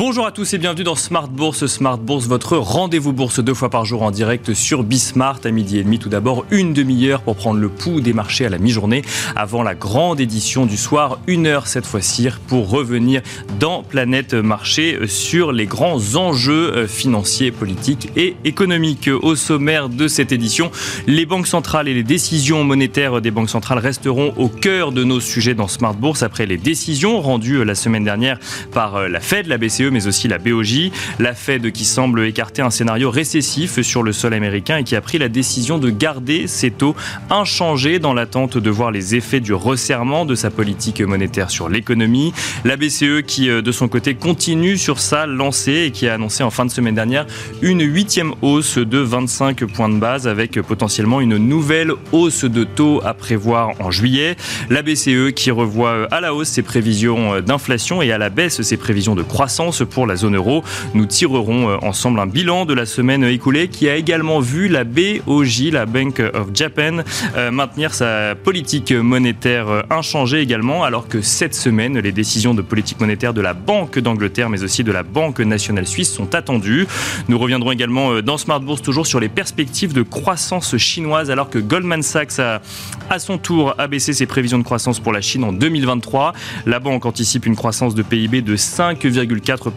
Bonjour à tous et bienvenue dans Smart Bourse. Smart Bourse, votre rendez-vous bourse deux fois par jour en direct sur Bismart à midi et demi. Tout d'abord, une demi-heure pour prendre le pouls des marchés à la mi-journée avant la grande édition du soir. Une heure cette fois-ci pour revenir dans Planète Marché sur les grands enjeux euh, financiers, politiques et économiques. Au sommaire de cette édition, les banques centrales et les décisions monétaires des banques centrales resteront au cœur de nos sujets dans Smart Bourse après les décisions rendues la semaine dernière par euh, la Fed, la BCE mais aussi la BOJ. La Fed qui semble écarter un scénario récessif sur le sol américain et qui a pris la décision de garder ses taux inchangés dans l'attente de voir les effets du resserrement de sa politique monétaire sur l'économie. La BCE qui, euh, de son côté, continue sur sa lancée et qui a annoncé en fin de semaine dernière une huitième hausse de 25 points de base avec potentiellement une nouvelle hausse de taux à prévoir en juillet. La BCE qui revoit euh, à la hausse ses prévisions euh, d'inflation et à la baisse ses prévisions de croissance pour la zone euro. Nous tirerons euh, ensemble un bilan de la semaine écoulée qui a également vu la BOJ, la Bank of Japan, euh, maintenir sa politique monétaire euh, inchangée également, alors que cette semaine, les décisions de politique monétaire de la Banque d'Angleterre, mais aussi de la Banque nationale suisse sont attendues. Nous reviendrons également dans Smart Bourse toujours sur les perspectives de croissance chinoise, alors que Goldman Sachs a à son tour abaissé ses prévisions de croissance pour la Chine en 2023. La banque anticipe une croissance de PIB de 5,4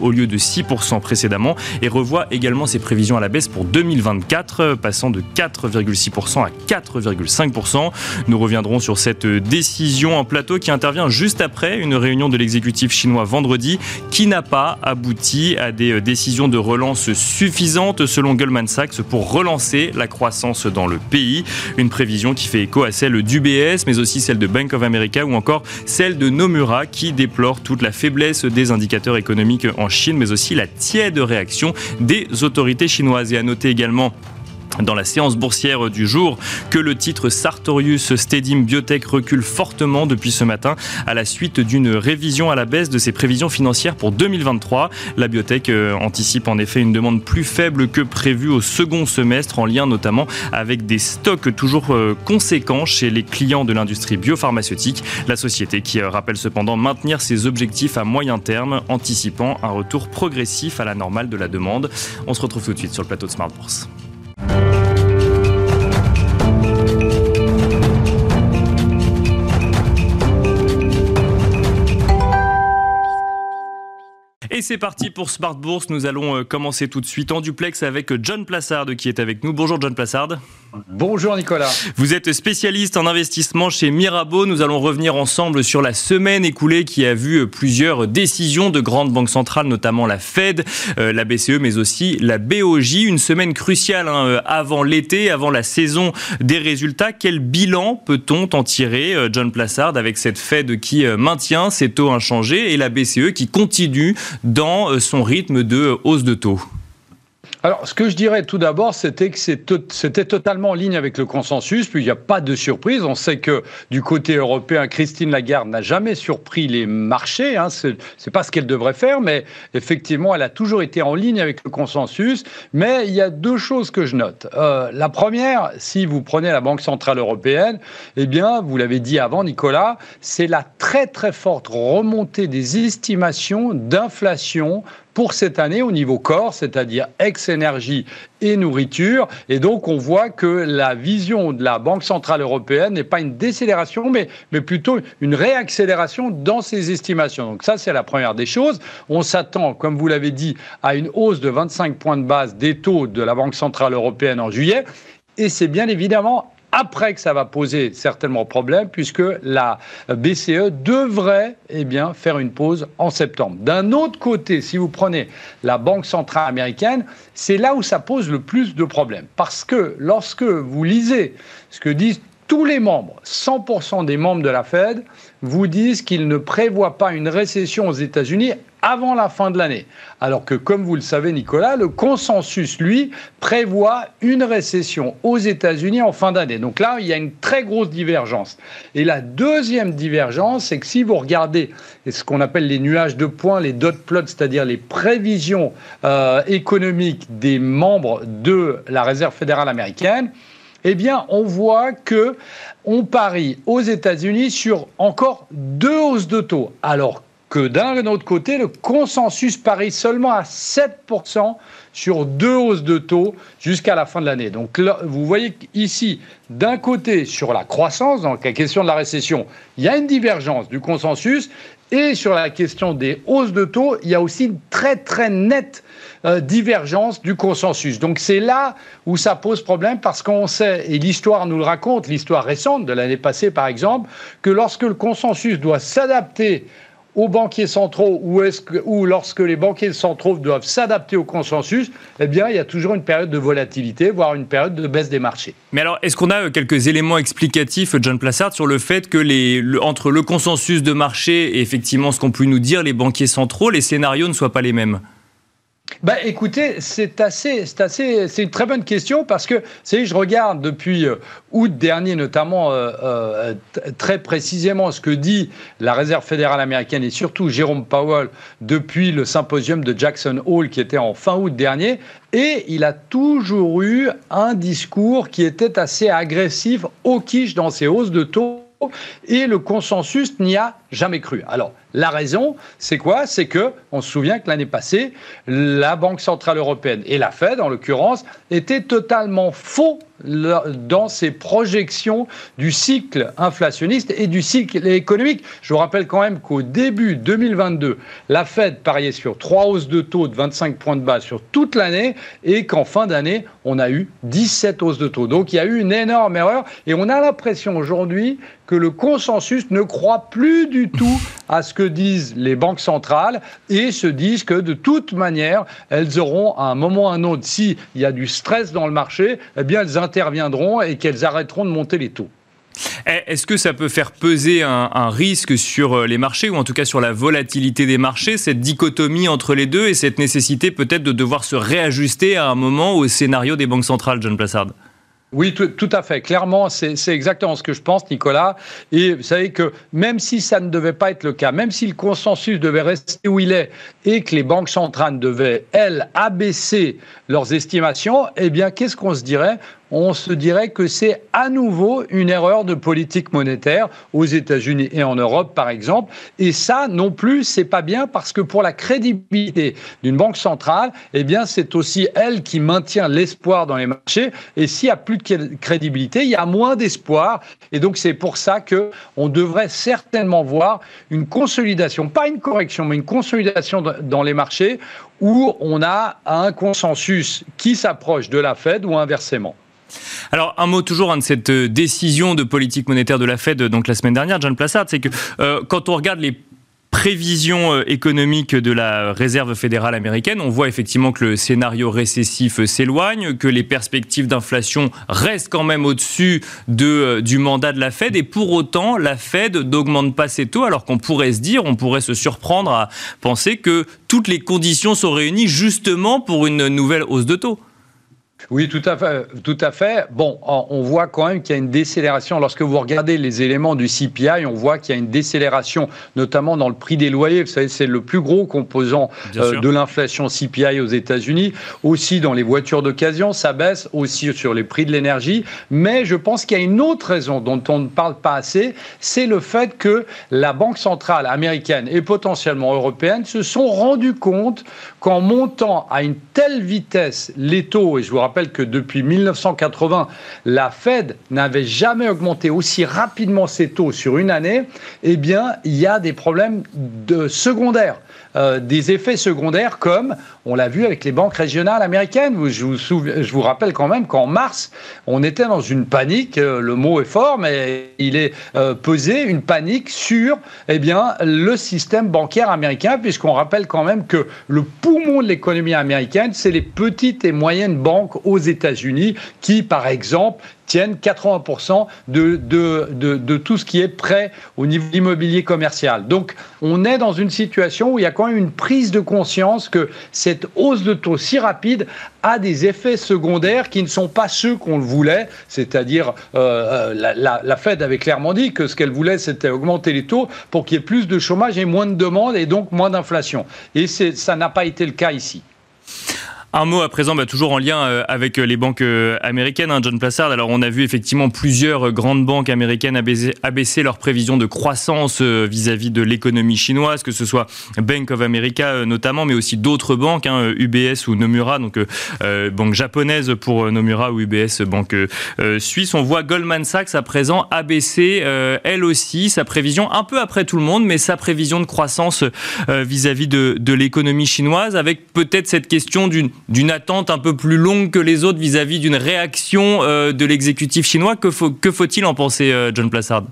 au lieu de 6% précédemment et revoit également ses prévisions à la baisse pour 2024, passant de 4,6% à 4,5%. Nous reviendrons sur cette décision en plateau qui intervient juste après une réunion de l'exécutif chinois vendredi qui n'a pas abouti à des décisions de relance suffisantes selon Goldman Sachs pour relancer la croissance dans le pays. Une prévision qui fait écho à celle d'UBS mais aussi celle de Bank of America ou encore celle de Nomura qui déplore toute la faiblesse des indicateurs en Chine, mais aussi la tiède réaction des autorités chinoises. Et à noter également dans la séance boursière du jour que le titre Sartorius Stedim Biotech recule fortement depuis ce matin à la suite d'une révision à la baisse de ses prévisions financières pour 2023. La biotech euh, anticipe en effet une demande plus faible que prévue au second semestre en lien notamment avec des stocks toujours euh, conséquents chez les clients de l'industrie biopharmaceutique. La société qui euh, rappelle cependant maintenir ses objectifs à moyen terme anticipant un retour progressif à la normale de la demande. On se retrouve tout de suite sur le plateau de Smart Bourse. Et c'est parti pour Smart Bourse. Nous allons euh, commencer tout de suite en duplex avec John Plassard qui est avec nous. Bonjour John Plassard. Bonjour Nicolas. Vous êtes spécialiste en investissement chez Mirabeau. Nous allons revenir ensemble sur la semaine écoulée qui a vu plusieurs décisions de grandes banques centrales, notamment la Fed, euh, la BCE, mais aussi la BOJ. Une semaine cruciale hein, euh, avant l'été, avant la saison des résultats. Quel bilan peut-on en tirer, John Plassard, avec cette Fed qui maintient ses taux inchangés et la BCE qui continue dans euh, son rythme de hausse de taux? Alors, ce que je dirais tout d'abord, c'était que c'était totalement en ligne avec le consensus, puis il n'y a pas de surprise. On sait que du côté européen, Christine Lagarde n'a jamais surpris les marchés. Hein. Ce n'est pas ce qu'elle devrait faire, mais effectivement, elle a toujours été en ligne avec le consensus. Mais il y a deux choses que je note. Euh, la première, si vous prenez la Banque Centrale Européenne, eh bien, vous l'avez dit avant, Nicolas, c'est la très très forte remontée des estimations d'inflation pour cette année au niveau corps, c'est-à-dire ex-énergie et nourriture. Et donc, on voit que la vision de la Banque Centrale Européenne n'est pas une décélération, mais, mais plutôt une réaccélération dans ses estimations. Donc, ça, c'est la première des choses. On s'attend, comme vous l'avez dit, à une hausse de 25 points de base des taux de la Banque Centrale Européenne en juillet. Et c'est bien évidemment après que ça va poser certainement problème, puisque la BCE devrait eh bien, faire une pause en septembre. D'un autre côté, si vous prenez la Banque centrale américaine, c'est là où ça pose le plus de problèmes. Parce que lorsque vous lisez ce que disent tous les membres, 100% des membres de la Fed, vous disent qu'ils ne prévoient pas une récession aux États-Unis avant la fin de l'année. Alors que, comme vous le savez, Nicolas, le consensus, lui, prévoit une récession aux États-Unis en fin d'année. Donc là, il y a une très grosse divergence. Et la deuxième divergence, c'est que si vous regardez ce qu'on appelle les nuages de points, les dot plots, c'est-à-dire les prévisions euh, économiques des membres de la Réserve fédérale américaine, eh bien, on voit que on parie aux États-Unis sur encore deux hausses de taux. Alors que d'un autre côté, le consensus parie seulement à 7% sur deux hausses de taux jusqu'à la fin de l'année. Donc vous voyez ici, d'un côté, sur la croissance, donc la question de la récession, il y a une divergence du consensus, et sur la question des hausses de taux, il y a aussi une très très nette euh, divergence du consensus. Donc c'est là où ça pose problème parce qu'on sait, et l'histoire nous le raconte, l'histoire récente de l'année passée par exemple, que lorsque le consensus doit s'adapter aux banquiers centraux ou, lorsque les banquiers centraux doivent s'adapter au consensus, eh bien, il y a toujours une période de volatilité, voire une période de baisse des marchés. Mais alors, est-ce qu'on a euh, quelques éléments explicatifs, John Plassard, sur le fait que les, entre le consensus de marché et effectivement ce qu'ont pu nous dire les banquiers centraux, les scénarios ne soient pas les mêmes? Bah, écoutez, c'est assez, c'est assez, c'est une très bonne question parce que, vous je regarde depuis euh, août dernier, notamment euh, euh, très précisément ce que dit la Réserve fédérale américaine et surtout Jérôme Powell depuis le symposium de Jackson Hole qui était en fin août dernier, et il a toujours eu un discours qui était assez agressif, au quiche dans ses hausses de taux et le consensus n'y a jamais cru. Alors, la raison, c'est quoi? C'est que, on se souvient que l'année passée, la Banque Centrale Européenne et la Fed, en l'occurrence, étaient totalement faux dans ses projections du cycle inflationniste et du cycle économique. Je vous rappelle quand même qu'au début 2022, la Fed pariait sur trois hausses de taux de 25 points de base sur toute l'année et qu'en fin d'année, on a eu 17 hausses de taux. Donc il y a eu une énorme erreur et on a l'impression aujourd'hui que le consensus ne croit plus du tout à ce que disent les banques centrales et se disent que de toute manière, elles auront à un moment ou à un autre, s'il y a du stress dans le marché, eh bien elles interviendront et qu'elles arrêteront de monter les taux. Eh, est-ce que ça peut faire peser un, un, risque sur euh, les marchés, ou en tout cas sur la volatilité des marchés, cette dichotomie entre les deux et cette nécessité peut-être de devoir se réajuster à un moment au scénario des banques centrales, John Plassard? Oui, tout, à fait. Clairement, c'est exactement ce que je pense, Nicolas. Et vous savez que même si ça ne devait pas être le cas, même si le consensus devait rester où il est et que les banques centrales devaient, elles, abaisser leurs estimations, eh bien, qu'est-ce qu'on se dirait? On se dirait que c'est à nouveau une erreur de politique monétaire aux États-Unis et en Europe, par exemple. Et ça, non plus, c'est pas bien parce que pour la crédibilité d'une banque centrale, eh bien, c'est aussi elle qui maintient l'espoir dans les marchés. Et s'il y a plus de crédibilité, il y a moins d'espoir. Et donc, c'est pour ça que on devrait certainement voir une consolidation, pas une correction, mais une consolidation dans les marchés où on a un consensus qui s'approche de la Fed ou inversement. Alors un mot toujours hein, de cette euh, décision de politique monétaire de la Fed donc la semaine dernière, John Plassard, c'est que euh, quand on regarde les prévisions euh, économiques de la Réserve fédérale américaine, on voit effectivement que le scénario récessif s'éloigne, que les perspectives d'inflation restent quand même au-dessus de, du mandat de la Fed, et pour autant, la Fed n'augmente pas ses taux, alors qu'on pourrait se dire, on pourrait se surprendre à penser que toutes les conditions sont réunies justement pour une nouvelle hausse de taux. Oui, tout à fait. Tout à fait. Bon, on voit quand même qu'il y a une décélération. Lorsque vous regardez les éléments du CPI, on voit qu'il y a une décélération, notamment dans le prix des loyers. Vous savez, c'est le plus gros composant euh, de l'inflation CPI aux États-Unis. Aussi dans les voitures d'occasion, ça baisse. Aussi sur les prix de l'énergie. Mais je pense qu'il y a une autre raison dont on ne parle pas assez, c'est le fait que la Banque centrale américaine et potentiellement européenne se sont rendus compte qu'en montant à une telle vitesse les taux, et je vous rappelle que depuis 1980, la Fed n'avait jamais augmenté aussi rapidement ses taux sur une année, eh bien, il y a des problèmes de secondaires. Euh, des effets secondaires comme on l'a vu avec les banques régionales américaines. Je vous, rappelle quand même qu'en mars, on était dans une panique, euh, le mot est fort, mais il est euh, pesé, une panique sur eh bien, le système bancaire américain, puisqu'on rappelle quand même que le poumon de l'économie américaine, c'est les petites et moyennes banques aux États-Unis qui, par exemple, tiennent 80% de, de, de, de, tout ce qui est prêt au niveau immobilier commercial. Donc, on est dans une situation où il y a quand même une prise de conscience que cette hausse de taux si rapide a des effets secondaires qui ne sont pas ceux qu'on voulait, c'est-à-dire euh, la, la, la, Fed avait clairement dit que ce qu'elle voulait, c'était augmenter les taux pour qu'il y ait plus de chômage et moins de demande et donc moins d'inflation. Et ça n'a pas été le cas ici. Un mot à présent, bah, toujours en lien euh, avec euh, les banques euh, américaines, hein, John Plassard. Alors, on a vu effectivement plusieurs grandes banques américaines abaisser, leurs prévisions de croissance vis-à-vis de l'économie chinoise, que ce soit Bank of America notamment, mais aussi d'autres banques, hein, UBS ou Nomura, donc banque japonaise pour Nomura ou UBS, banque suisse. On voit Goldman Sachs à présent abaisser, elle aussi, sa prévision, un peu après tout le monde, mais sa prévision de croissance vis-à-vis de, de l'économie chinoise, avec peut-être cette question d'une d'une attente un peu plus longue que les autres vis-à-vis d'une réaction euh, de l'exécutif chinois. Que, faut, que faut-il en penser, euh, John Plassard?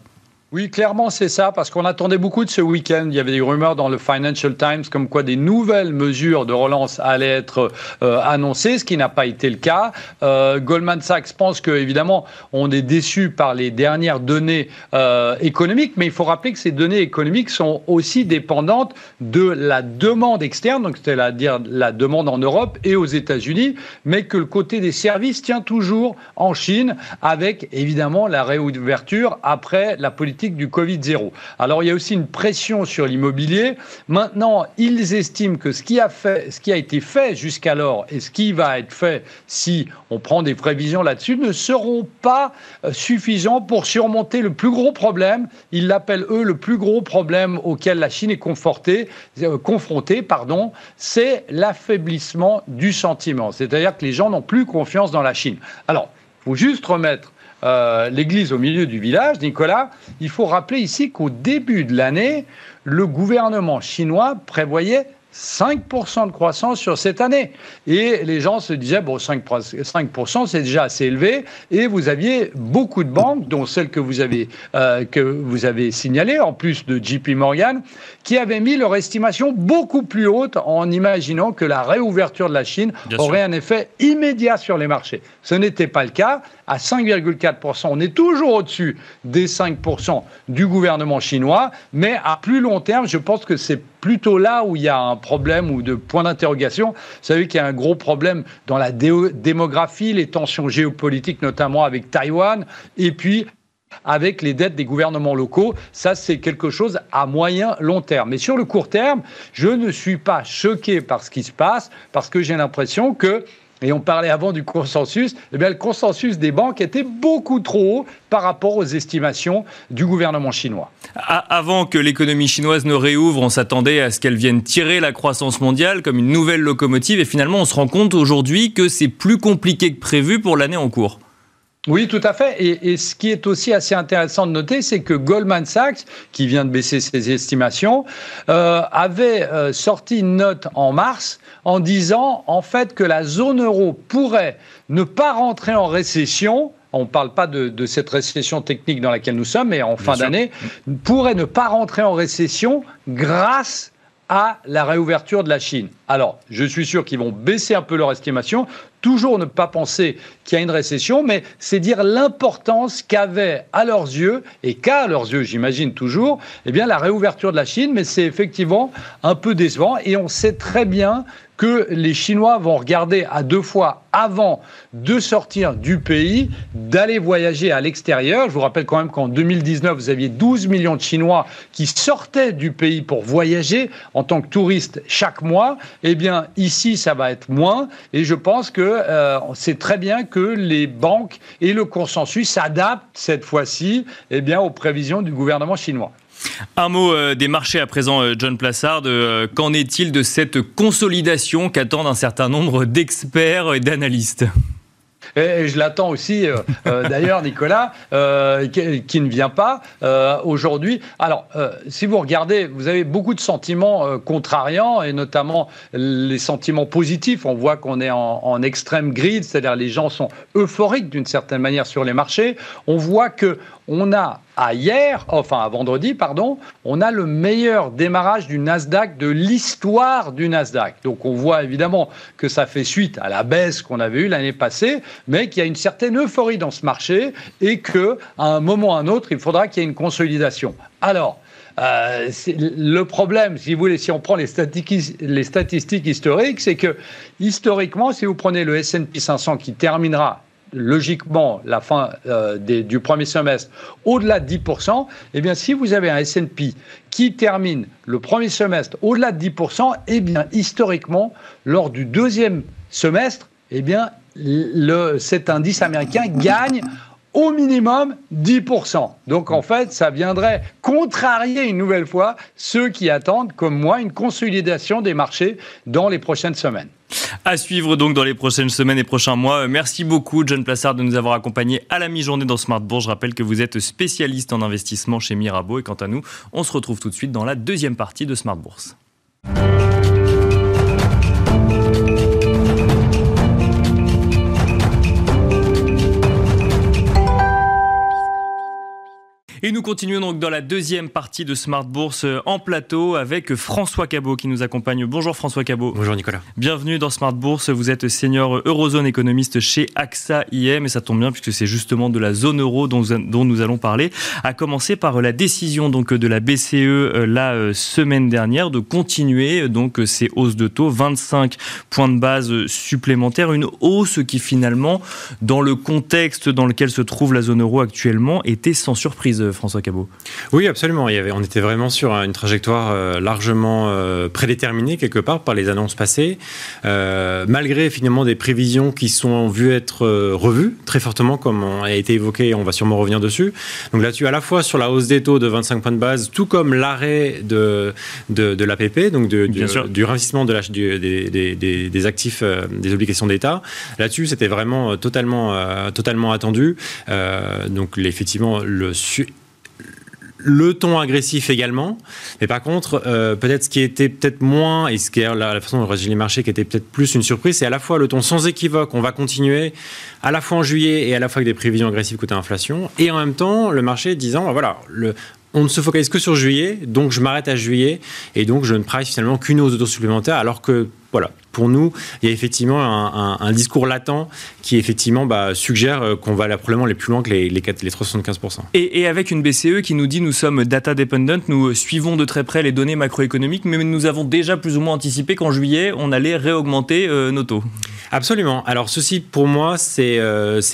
Oui, clairement, c'est ça, parce qu'on attendait beaucoup de ce week-end. Il y avait des rumeurs dans le Financial Times comme quoi des nouvelles mesures de relance allaient être euh, annoncées, ce qui n'a pas été le cas. Euh, Goldman Sachs pense que, évidemment, on est déçu par les dernières données euh, économiques, mais il faut rappeler que ces données économiques sont aussi dépendantes de la demande externe, donc c'est-à-dire la demande en Europe et aux États-Unis, mais que le côté des services tient toujours en Chine, avec évidemment la réouverture après la politique du Covid-0. Alors il y a aussi une pression sur l'immobilier. Maintenant, ils estiment que ce qui a, fait, ce qui a été fait jusqu'alors et ce qui va être fait si on prend des prévisions là-dessus ne seront pas euh, suffisants pour surmonter le plus gros problème. Ils l'appellent eux le plus gros problème auquel la Chine est confrontée, euh, confrontée pardon, c'est l'affaiblissement du sentiment. C'est-à-dire que les gens n'ont plus confiance dans la Chine. Alors, il faut juste remettre euh, l'église au milieu du village, Nicolas, il faut rappeler ici qu'au début de l'année, le gouvernement chinois prévoyait 5% de croissance sur cette année. Et les gens se disaient, bon, 5%, 5% c'est déjà assez élevé. Et vous aviez beaucoup de banques, dont celle que vous avez, euh, que vous avez signalée, en plus de JP Morgan, qui avaient mis leur estimation beaucoup plus haute en imaginant que la réouverture de la Chine aurait un effet immédiat sur les marchés. Ce n'était pas le cas. À 5,4%, on est toujours au-dessus des 5% du gouvernement chinois, mais à plus long terme, je pense que c'est plutôt là où il y a un problème ou de point d'interrogation. Vous savez qu'il y a un gros problème dans la démographie, les tensions géopolitiques, notamment avec Taïwan, et puis avec les dettes des gouvernements locaux. Ça, c'est quelque chose à moyen, long terme. Mais sur le court terme, je ne suis pas choqué par ce qui se passe parce que j'ai l'impression que et on parlait avant du consensus, eh le consensus des banques était beaucoup trop haut par rapport aux estimations du gouvernement chinois. Avant que l'économie chinoise ne réouvre, on s'attendait à ce qu'elle vienne tirer la croissance mondiale comme une nouvelle locomotive, et finalement on se rend compte aujourd'hui que c'est plus compliqué que prévu pour l'année en cours. Oui, tout à fait. Et, ce qui est aussi assez intéressant de noter, c'est que Goldman Sachs, qui vient de baisser ses estimations, euh, avait euh, sorti une note en mars en disant en fait que la zone euro pourrait ne pas rentrer en récession on ne parle pas de, cette récession technique dans laquelle nous sommes, mais en fin d'année, pourrait ne pas rentrer en récession grâce à la réouverture de la Chine. Alors, je suis sûr qu'ils vont baisser un peu leur estimation, toujours ne pas penser qu'il y a une récession, mais c'est dire l'importance qu'avait à leurs yeux, et qu'a à leurs yeux, j'imagine toujours, eh bien, la réouverture de la Chine, mais c'est effectivement un peu décevant, et on sait très bien que les Chinois vont regarder à deux fois avant de sortir du pays, d'aller voyager à l'extérieur. Je vous rappelle quand même qu'en 2019, vous aviez 12 millions de Chinois qui sortaient du pays pour voyager en tant que touristes chaque mois. Eh bien, ici, ça va être moins. Et je pense que euh, c'est très bien que les banques et le consensus s'adaptent cette fois-ci eh bien, aux prévisions du gouvernement chinois. Un mot euh, des marchés à présent, euh, John Plassard. Euh, qu'en est-il de cette consolidation qu'attendent un certain nombre d'experts et d'analystes? Et je l'attends aussi, d'ailleurs, Nicolas, qui, ne vient pas aujourd'hui. Alors, si vous regardez, vous avez beaucoup de sentiments contrariants, et notamment les sentiments positifs. On voit qu'on est en, en extrême grid, c'est-à-dire les gens sont euphoriques d'une certaine manière sur les marchés. On voit que on a hier, enfin à vendredi, pardon, on a le meilleur démarrage du Nasdaq de l'histoire du Nasdaq. Donc on voit évidemment que ça fait suite à la baisse qu'on avait eue l'année passée, mais qu'il y a une certaine euphorie dans ce marché et que à un moment ou à un autre, il faudra qu'il y ait une consolidation. Alors, euh, le problème, si vous voulez, si on prend les statistiques, les statistiques historiques, c'est que historiquement, si vous prenez le S&P 500 qui terminera logiquement la fin euh, du premier semestre au-delà de 10%, eh bien si vous avez un S&P qui termine le premier semestre au-delà de 10%, eh bien historiquement, lors du deuxième semestre, eh bien, le, cet indice américain gagne au minimum 10%. Donc en fait, ça viendrait contrarier une nouvelle fois ceux qui attendent, comme moi, une consolidation des marchés dans les prochaines semaines. À suivre donc dans les prochaines semaines et prochains mois. Merci beaucoup, John Plassard, de nous avoir accompagnés à la mi-journée dans Smart Bourse. Je rappelle que vous êtes spécialiste en investissement chez Mirabeau. Et quant à nous, on se retrouve tout de suite dans la deuxième partie de Smart Bourse. Et nous continuons donc dans la deuxième partie de Smart Bourse euh, en plateau avec François Cabot qui nous accompagne. Bonjour François Cabot. Bonjour Nicolas. Bienvenue dans Smart Bourse. Vous êtes senior Eurozone économiste chez AXA IM et ça tombe bien puisque c'est justement de la zone euro dont, dont, nous allons parler. À commencer par la décision donc de la BCE euh, la euh, semaine dernière de continuer donc ces hausses de taux, 25 points de base supplémentaires, une hausse qui finalement dans le contexte dans lequel se trouve la zone euro actuellement était sans surprise. François Cabot. Oui, absolument. Il y avait, on était vraiment sur une trajectoire euh, largement euh, prédéterminée quelque part par les annonces passées, euh, malgré finalement des prévisions qui sont vues être revues très fortement, comme on a été évoqué, on va sûrement revenir dessus. Donc là-dessus, à la fois sur la hausse des taux de 25 points de base, tout comme l'arrêt de, de, l'APP, donc de, du, du réinvestissement de la, des, des, actifs, des obligations d'État. Là-dessus, c'était vraiment totalement, totalement attendu. donc effectivement, le le ton agressif également. Mais par contre, euh, peut-être ce qui était peut-être moins, et ce qui est la, façon dont réagit les marchés qui était peut-être plus une surprise, c'est à la fois le ton sans équivoque, on va continuer, à la fois en juillet et à la fois avec des prévisions agressives côté inflation, et en même temps, le marché disant, bah voilà, le, on ne se focalise que sur juillet, donc je m'arrête à juillet, et donc je ne price finalement qu'une hausse de taux supplémentaire, alors que voilà, pour nous, il y a effectivement un, discours latent qui effectivement bah, suggère euh, qu'on va probablement les plus loin que les, les, 375%. Et, et, avec une BCE qui nous dit nous sommes data dependent, nous euh, suivons de très près les données macroéconomiques, mais nous avons déjà plus ou moins anticipé qu'en juillet, on allait réaugmenter euh, nos taux. Absolument. Alors ceci, pour moi, c'est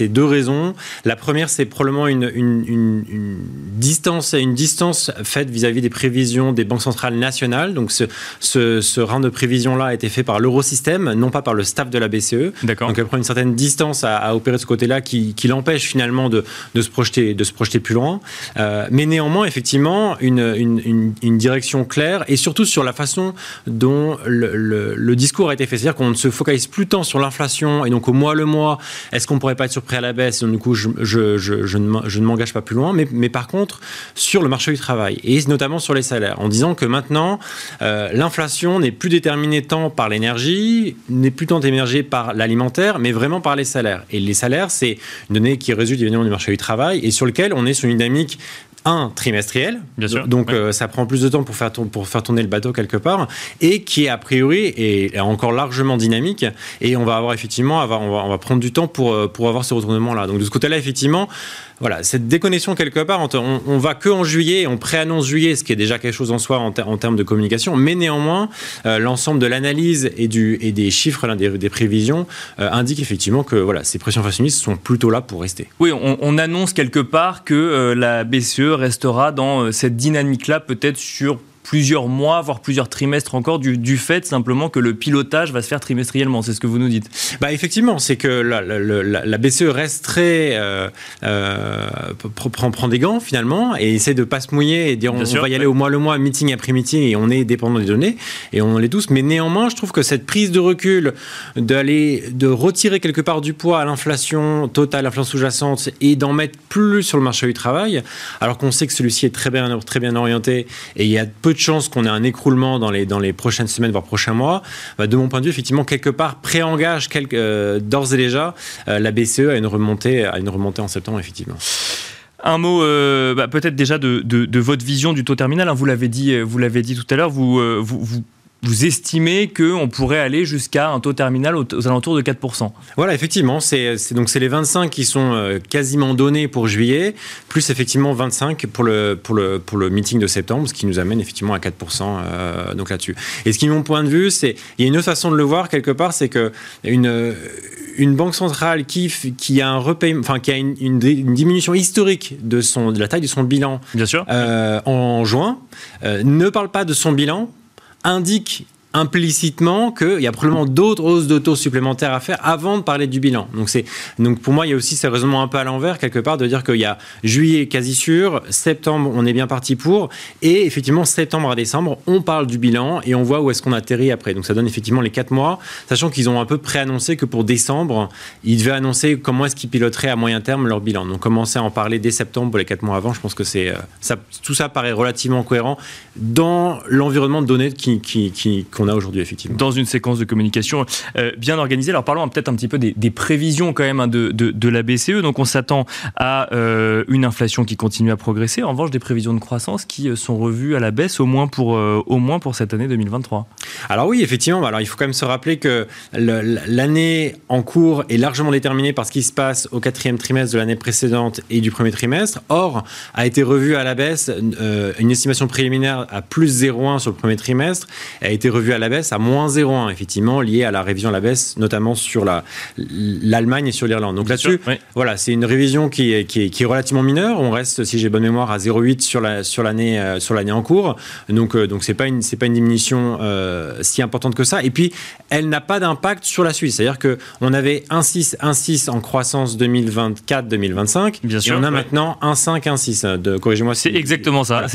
deux raisons. La première, c'est probablement une, une, une, distance, une distance faite vis-à-vis des prévisions des banques centrales nationales. Donc ce, ce, ce rang de prévision-là a été fait par l'euro système, non pas par le staff de la BCE. Donc elle prend une certaine distance à, opérer de ce côté-là qui, l'empêche finalement de, se projeter, de se projeter plus loin. Euh, mais néanmoins, effectivement, une, direction claire et surtout sur la façon dont le, discours a été fait. C'est-à-dire qu'on ne se focalise plus tant sur l'inflation et donc au mois le mois, est-ce qu'on pourrait pas être surpris à la baisse? Du coup, je, ne m'engage pas plus loin. Mais, mais, par contre, sur le marché du travail et notamment sur les salaires, en disant que maintenant, euh, l'inflation n'est plus déterminée tant par l'énergie n'est plus tant émergé par l'alimentaire, mais vraiment par les salaires. Et les salaires, c'est une donnée qui résulte évidemment du marché du travail et sur lequel on est sur une dynamique un trimestriel, Bien sûr, donc euh, ça prend plus de temps pour faire, pour faire tourner le bateau quelque part, et qui a priori est encore largement dynamique, et on va avoir effectivement, on va, on va prendre du temps pour, euh, pour avoir ce retournement-là. Donc de ce côté-là, effectivement, voilà, cette déconnexion quelque part, on, va que en juillet, on préannonce juillet, ce qui est déjà quelque chose en soi en, termes de communication, mais néanmoins, euh, l'ensemble de l'analyse et, des chiffres, des, prévisions, euh, effectivement que voilà, ces pressions inflationnistes sont plutôt là pour rester. Oui, on, annonce quelque part que euh, la BCE restera dans cette dynamique-là, peut-être sur plusieurs mois, voire plusieurs trimestres encore, du, fait simplement que le pilotage va se faire trimestriellement. C'est ce que vous nous dites. Bah effectivement, c'est que la, la, BCE reste très euh, euh, prend, prend, des gants finalement et essaie de pas se mouiller et dire on, va y aller au mois le mois, meeting après meeting et on est dépendant des données et on l'est tous. Mais néanmoins, je trouve que cette prise de recul d'aller de retirer quelque part du poids à l'inflation totale, l'inflation sous-jacente et d'en mettre plus sur le marché du travail, alors qu'on sait que celui-ci est très bien très bien orienté et il y a peu de chances qu'on ait un écroulement dans les, dans les prochaines semaines, voire prochains mois, bah, de mon point de vue, effectivement, quelque part, préengage euh, d'ores et déjà euh, la BCE à une, remontée, à une remontée en septembre, effectivement. Un mot, euh, bah, peut-être déjà de, votre vision du taux terminal. Hein. vous l'avez dit, l'avez dit tout à l'heure. Vous, vous vous estimez qu'on pourrait aller jusqu'à un taux terminal aux, alentours de 4%. Voilà, effectivement, c'est donc c'est les 25 qui sont euh, quasiment donnés pour juillet, plus effectivement 25 pour le pour le pour le meeting de septembre, ce qui nous amène effectivement à 4% euh, donc là-dessus. Et ce qui est mon point de vue, c'est il y a une autre façon de le voir quelque part, c'est que une une banque centrale qui, qui a un repayement, enfin qui a une, une, diminution historique de son de la taille de son bilan, Bien sûr. Euh, en juin, ne parle pas de son bilan indique implicitement qu'il y a probablement d'autres hausses de taux supplémentaires à faire avant de parler du bilan. Donc, donc pour moi, il y a aussi ce raisonnement un peu à l'envers, quelque part, de dire qu'il y a juillet quasi sûr, septembre, on est bien parti pour, et effectivement, septembre à décembre, on parle du bilan et on voit où est-ce qu'on atterrit après. Donc ça donne effectivement les quatre mois, sachant qu'ils ont un peu préannoncé que pour décembre, ils devaient annoncer comment est-ce qu'ils piloteraient à moyen terme leur bilan. Donc commencer à en parler dès septembre pour les quatre mois avant, je pense que c'est euh, tout ça paraît relativement cohérent dans l'environnement de données qui, qu'on a aujourd'hui effectivement. Dans une séquence de communication euh, bien organisée. Alors parlons peut-être un petit peu des, prévisions quand même hein, de, de, la BCE. Donc on s'attend à euh, une inflation qui continue à progresser. En revanche, des prévisions de croissance qui sont revues à la baisse au moins pour, au moins pour cette année 2023. Alors oui, effectivement. Alors il faut quand même se rappeler que l'année en cours est largement déterminée par ce qui se passe au quatrième trimestre de l'année précédente et du premier trimestre. Or, a été revue à la baisse euh, une estimation préliminaire à plus 0,1 sur le premier trimestre, a été revue à la baisse à moins 0,1, effectivement, liée à la révision à la baisse, notamment sur l'Allemagne et sur l'Irlande. Donc là-dessus, voilà, c'est une révision qui est, qui, est, relativement mineure. On reste, si j'ai bonne mémoire, à 0,8 sur l'année sur euh, sur l'année en cours. Donc, euh, donc c'est pas une c'est pas une diminution si importante que ça. Et puis, elle n'a pas d'impact sur la suite. C'est-à-dire que on avait 1,6 en croissance 2024-2025, et on a maintenant 1,5 1,6. Corrigez-moi. C'est exactement ça.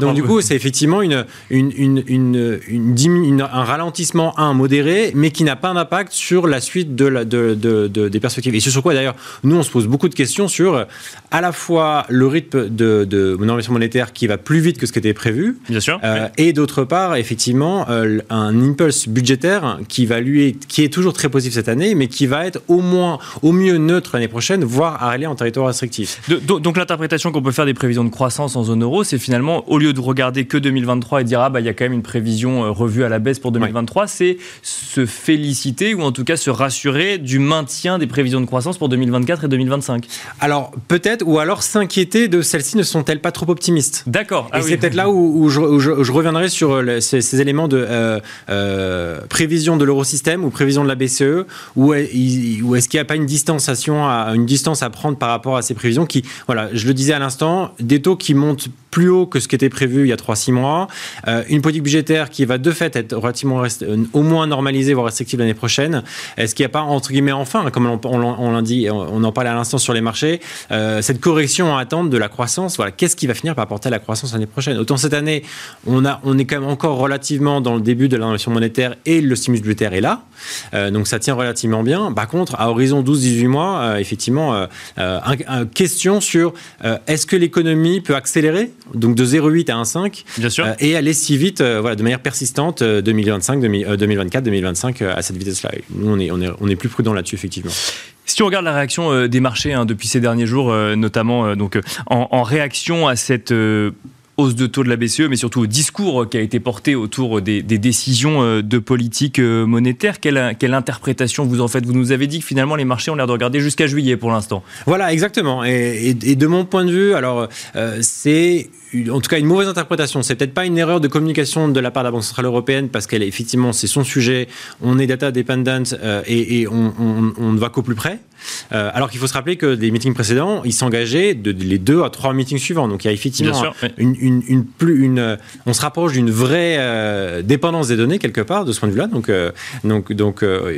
donc, du coup, c'est effectivement une, une, une, une, un ralentissement un modéré, mais qui n'a pas d'impact sur la suite de, la, de, de, des perspectives. Et sur quoi d'ailleurs, nous on se pose beaucoup de questions sur à la fois le rythme de, de monétaire qui va plus vite que ce qui était prévu, bien sûr, euh, et d'autre part effectivement euh, un impulse budgétaire qui va lui qui est toujours très positif cette année, mais qui va être au moins au mieux neutre l'année prochaine, voire aller en territoire restrictif. donc l'interprétation qu'on peut faire des prévisions de croissance en zone euro, c'est finalement, au lieu de regarder que 2023 et dire, ah bah il y a quand même une prévision euh, revue à la baisse pour 2023, c'est se féliciter ou en tout cas se rassurer du maintien des prévisions de croissance pour 2024 et 2025. Alors peut-être, ou alors s'inquiéter de celles-ci ne sont-elles pas trop optimistes? D'accord. Ah et c'est peut-être là où, je, reviendrai sur euh, ces, éléments de euh, prévision de l'eurosystème ou prévision de la BCE, ou est-ce qu'il n'y a pas une distanciation, à, une distance à prendre par rapport à ces prévisions qui, voilà, je le disais à l'instant, des taux qui montent plus haut que ce qui était prévu il y a 3-6 mois, euh, une politique budgétaire qui va de fait être relativement euh, au moins normalisée, voire restrictive l'année prochaine. Est-ce qu'il n'y a pas, entre guillemets, enfin, comme on, on, l'a dit, on en parlait à l'instant sur les marchés, euh, cette correction à attendre de la croissance Voilà, qu'est-ce qui va finir par apporter la croissance l'année prochaine? Autant cette année, on, a, on est quand même encore relativement dans le début de l'innovation monétaire et le stimulus budgétaire est là. donc ça tient relativement bien. Par contre, à horizon 12-18 mois, effectivement, une question sur est-ce que l'économie peut accélérer? Donc de 0,8 à 1,5 Bien sûr. Euh, et aller si vite, euh, voilà, de manière persistante, 2025, 2024, 2025 à cette vitesse-là. Nous, on est, on est, on est plus prudent là-dessus, effectivement. Si on regarde la réaction euh, des marchés hein, depuis ces derniers jours, notamment donc en, en, réaction à cette hausse de taux de la BCE, mais surtout au discours qui a été porté autour des, décisions de politique monétaire. Quelle, quelle, interprétation vous en faites? Vous nous avez dit que finalement les marchés ont l'air de regarder jusqu'à juillet pour l'instant. Voilà, exactement. Et, de mon point de vue, alors c'est en tout cas une mauvaise interprétation. C'est peut-être pas une erreur de communication de la part de la Banque centrale européenne parce qu'elle effectivement c'est son sujet. On est data dependent et, on, on, ne va qu'au plus près. alors qu'il faut se rappeler que des meetings précédents, ils s'engageaient de, les deux à trois meetings suivants. Donc il y a effectivement une, une, plus, une, on se rapproche d'une vraie euh, dépendance des données quelque part de ce point de vue-là. Donc, euh, donc, donc, euh,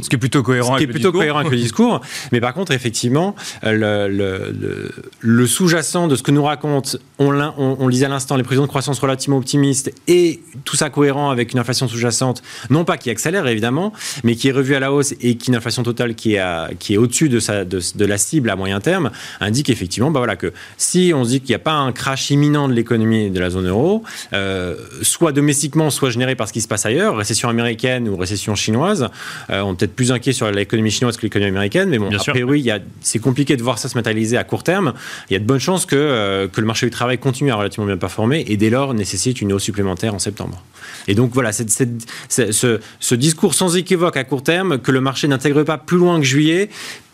ce qui est plutôt cohérent, avec, plutôt le cohérent avec le discours. Mais par contre, effectivement, le, le, le, sous-jacent de ce que nous raconte, on, on, on lisait à l'instant les prévisions de croissance relativement optimistes et tout ça cohérent avec une inflation sous-jacente, non pas qui accélère évidemment, mais qui est revue à la hausse et qui une inflation totale qui est, qui est au-dessus de, sa, de, de, la cible à moyen terme, indique effectivement, bah voilà, que si on se dit qu'il n'y a pas un crash imminent de l'économie de la zone euro, euh, soit domestiquement, soit généré par ce qui se passe ailleurs, récession américaine ou récession chinoise. Euh, on est peut-être plus inquiet sur l'économie chinoise que l'économie américaine, mais bon, Bien oui, c'est compliqué de voir ça se matérialiser à court terme. Il y a de bonnes chances que, euh, que le marché travail continue à relativement bien performer et dès lors nécessite une hausse supplémentaire en septembre. Et donc voilà, ce, discours sans équivoque à court terme que le marché n'intègre pas plus loin que juillet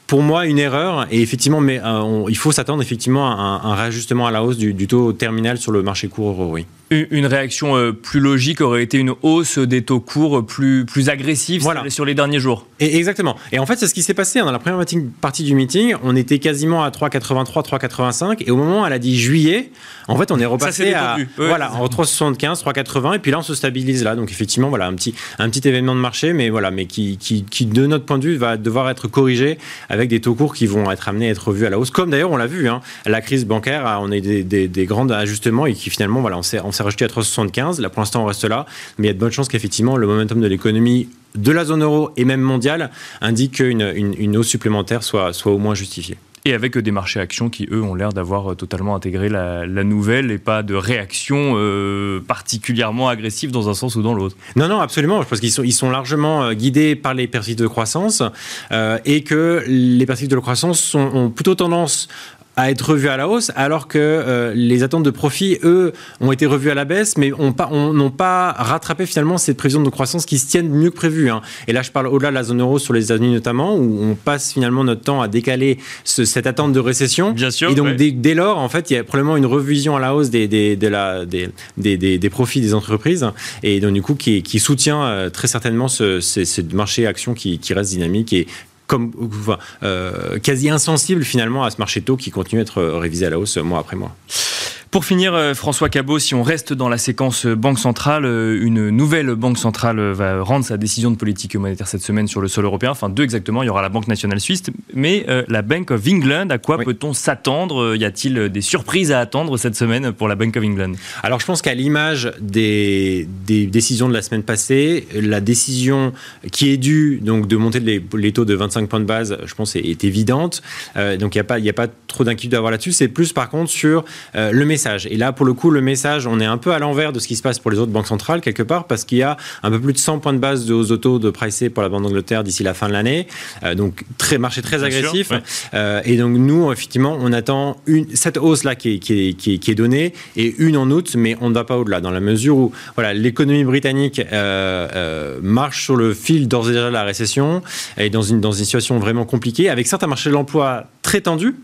pour moi une erreur et effectivement mais euh, il faut s'attendre effectivement à un, réajustement à la hausse du, taux terminal sur le marché court euro oui. Une réaction euh, plus logique aurait été une hausse des taux courts plus, plus agressive sur les derniers jours. Et exactement. Et en fait, c'est ce qui s'est passé. Hein. Dans la première partie du meeting, on était quasiment à 3,83, 3,85. Et au moment où elle a dit juillet, en fait, on est repassé à voilà, en 3,75, 3,80. Et puis là, on se stabilise là. Donc effectivement, voilà, un petit, un petit événement de marché, mais voilà, mais qui, qui, qui, de notre point de vue, va devoir être corrigé avec des taux courts qui vont être amenés à être revus à la hausse. Comme d'ailleurs, on l'a vu, hein, la crise bancaire, on a des, des, des, grands ajustements et qui finalement, voilà, on s'est s'est rajouté à 3,75. Là, pour l'instant, on reste là. Mais il y a de bonnes chances qu'effectivement, le momentum de l'économie de la zone euro et même mondiale indique qu'une une, hausse supplémentaire soit, soit au moins justifiée. Et avec des marchés actions qui, eux, ont l'air d'avoir totalement intégré la, nouvelle et pas de réaction euh, particulièrement agressive dans un sens ou dans l'autre. Non, non, absolument. Je pense qu'ils sont, ils sont largement euh, guidés par les perspectives de croissance euh, et que les perspectives de croissance sont, ont plutôt tendance à être revu à la hausse, alors que euh, les attentes de profit, eux, ont été revues à la baisse, mais n'ont pas, on, pas rattrapé finalement cette prévision de croissance qui se tiennent mieux que prévu. Hein. Et là, je parle au-delà de la zone euro sur les États-Unis notamment, où on passe finalement notre temps à décaler cette attente de récession. Bien sûr. Et donc, dès, lors, en fait, il y a probablement une revision à la hausse des, des, de la, des, des, profits des entreprises, et donc du coup, qui, qui soutient euh, très certainement ce, ce, marché action qui, qui reste dynamique et comme euh, quasi insensible finalement à ce marché taux qui continue à être révisé à la hausse mois après mois. Pour finir, euh, François Cabot, si on reste dans la séquence euh, Banque centrale, euh, une nouvelle Banque centrale va rendre sa décision de politique monétaire cette semaine sur le sol européen. Enfin, deux exactement. Il y aura la Banque nationale suisse, mais la Bank of England. À quoi peut-on s'attendre Y a-t-il des surprises à attendre cette semaine pour la Bank of England? Alors, je pense qu'à l'image des, décisions de la semaine passée, la décision qui est due donc de monter les, taux de 25 points de base, je pense, est, évidente. donc, il n'y a pas, a pas trop d'inquiétude à avoir là-dessus. C'est plus, par contre, sur le message et là, pour le coup, le message, on est un peu à l'envers de ce qui se passe pour les autres banques centrales, quelque part, parce qu'il y a un peu plus de 100 points de base de hausse d'auto de pricé pour la Banque d'Angleterre d'ici la fin de l'année. Euh, donc, très, marché très agressif. Euh, et donc, nous, effectivement, on attend une, cette hausse-là qui est, qui, est, qui, est, donnée et une en août, mais on ne va pas au-delà, dans la mesure où voilà, l'économie britannique euh, marche sur le fil d'ores et déjà de la récession et dans une, dans une situation vraiment compliquée, avec certains marchés de l'emploi très tendus,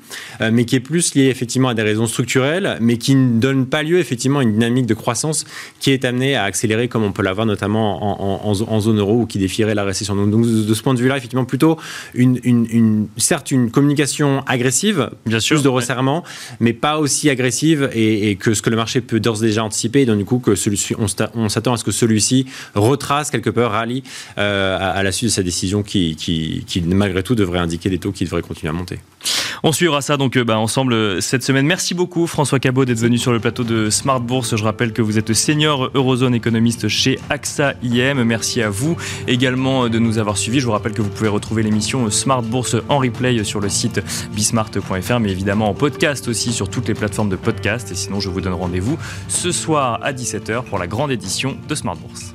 mais qui est plus lié effectivement à des raisons structurelles, mais qui ne donne pas lieu effectivement à une dynamique de croissance qui est amenée à accélérer comme on peut l'avoir notamment en, zone euro ou qui défierait la récession. Donc, de ce point de vue-là, effectivement, plutôt une, une, certes une communication agressive, Bien sûr, plus de resserrement, mais pas aussi agressive et, que ce que le marché peut d'ores et déjà anticiper. Et donc du coup, que celui on s'attend à ce que celui-ci retrace quelque peu, rallye euh, à, la suite de sa décision qui, qui, qui, malgré tout, devrait indiquer des taux qui devraient continuer à monter. On suivra ça donc euh, bah, ensemble euh, cette semaine. Merci beaucoup François Cabot d'être venu sur le plateau de Smart Bourse. Je rappelle que vous êtes senior Eurozone économiste chez AXA IM. Merci à vous également de nous avoir suivis. Je vous rappelle que vous pouvez retrouver l'émission Smart Bourse en replay sur le site bismart.fr, mais évidemment en podcast aussi sur toutes les plateformes de podcast. Et sinon, je vous donne rendez-vous ce soir à 17h pour la grande édition de Smart Bourse.